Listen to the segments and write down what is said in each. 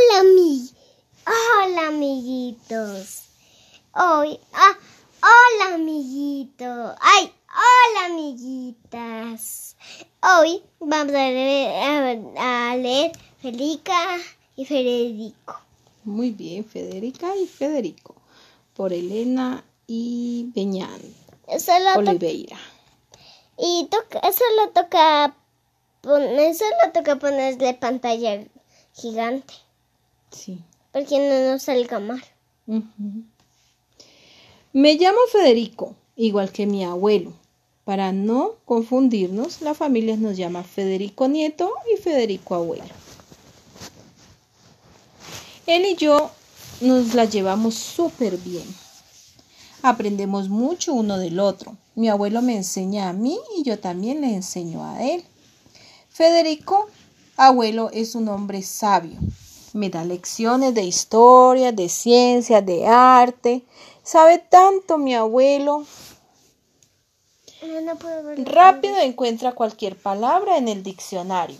Hola, mi... Hola, amiguitos. Hoy, ah, hola, amiguito. Ay, hola, amiguitas. Hoy vamos a leer, a, a leer Federica y Federico. Muy bien, Federica y Federico. Por Elena y Beñán Oliveira. y toca, solo toca poner, solo toca ponerle pantalla gigante. Sí. Porque no nos salga mal. Me llamo Federico, igual que mi abuelo. Para no confundirnos, la familia nos llama Federico Nieto y Federico Abuelo. Él y yo nos la llevamos súper bien. Aprendemos mucho uno del otro. Mi abuelo me enseña a mí y yo también le enseño a él. Federico, abuelo, es un hombre sabio. Me da lecciones de historia, de ciencia, de arte. Sabe tanto mi abuelo. No puedo ver. Rápido encuentra cualquier palabra en el diccionario.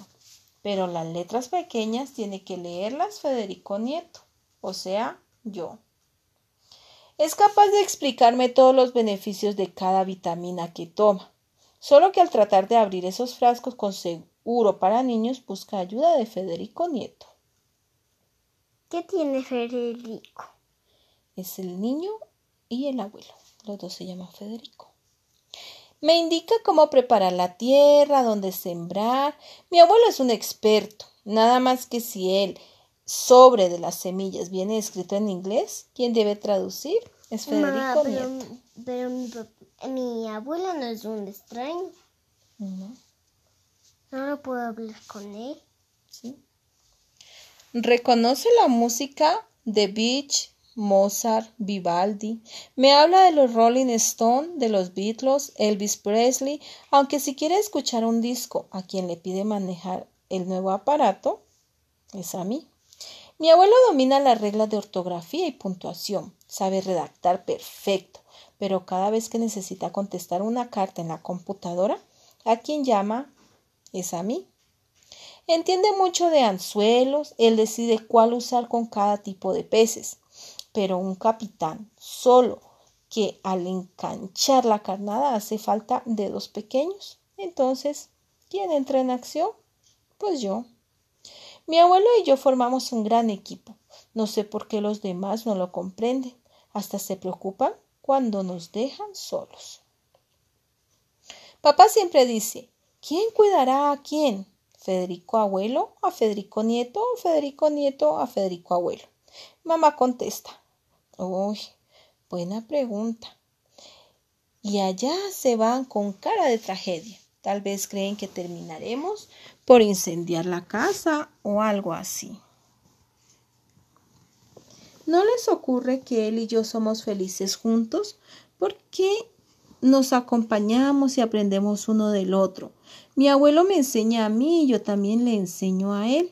Pero las letras pequeñas tiene que leerlas Federico Nieto, o sea, yo. Es capaz de explicarme todos los beneficios de cada vitamina que toma. Solo que al tratar de abrir esos frascos con seguro para niños busca ayuda de Federico Nieto. ¿Qué tiene Federico? Es el niño y el abuelo. Los dos se llaman Federico. Me indica cómo preparar la tierra, dónde sembrar. Mi abuelo es un experto. Nada más que si el sobre de las semillas viene escrito en inglés, quien debe traducir es Federico Mamá, pero, Nieto. pero mi, abuelo no es un extraño. No lo puedo hablar con él. sí. Reconoce la música de Beach, Mozart, Vivaldi. Me habla de los Rolling Stone, de los Beatles, Elvis Presley, aunque si quiere escuchar un disco a quien le pide manejar el nuevo aparato, es a mí. Mi abuelo domina las reglas de ortografía y puntuación, sabe redactar perfecto, pero cada vez que necesita contestar una carta en la computadora, a quien llama es a mí. Entiende mucho de anzuelos, él decide cuál usar con cada tipo de peces, pero un capitán solo que al enganchar la carnada hace falta dedos pequeños. Entonces, ¿quién entra en acción? Pues yo. Mi abuelo y yo formamos un gran equipo. No sé por qué los demás no lo comprenden. Hasta se preocupan cuando nos dejan solos. Papá siempre dice, ¿quién cuidará a quién? ¿Federico abuelo a Federico nieto o Federico nieto a Federico abuelo? Mamá contesta, uy, buena pregunta. Y allá se van con cara de tragedia. Tal vez creen que terminaremos por incendiar la casa o algo así. ¿No les ocurre que él y yo somos felices juntos? Porque nos acompañamos y aprendemos uno del otro. Mi abuelo me enseña a mí y yo también le enseño a él.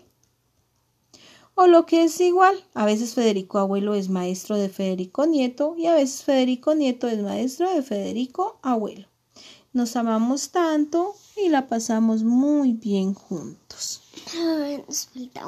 O lo que es igual, a veces Federico abuelo es maestro de Federico nieto y a veces Federico nieto es maestro de Federico abuelo. Nos amamos tanto y la pasamos muy bien juntos. Ay, nos falta.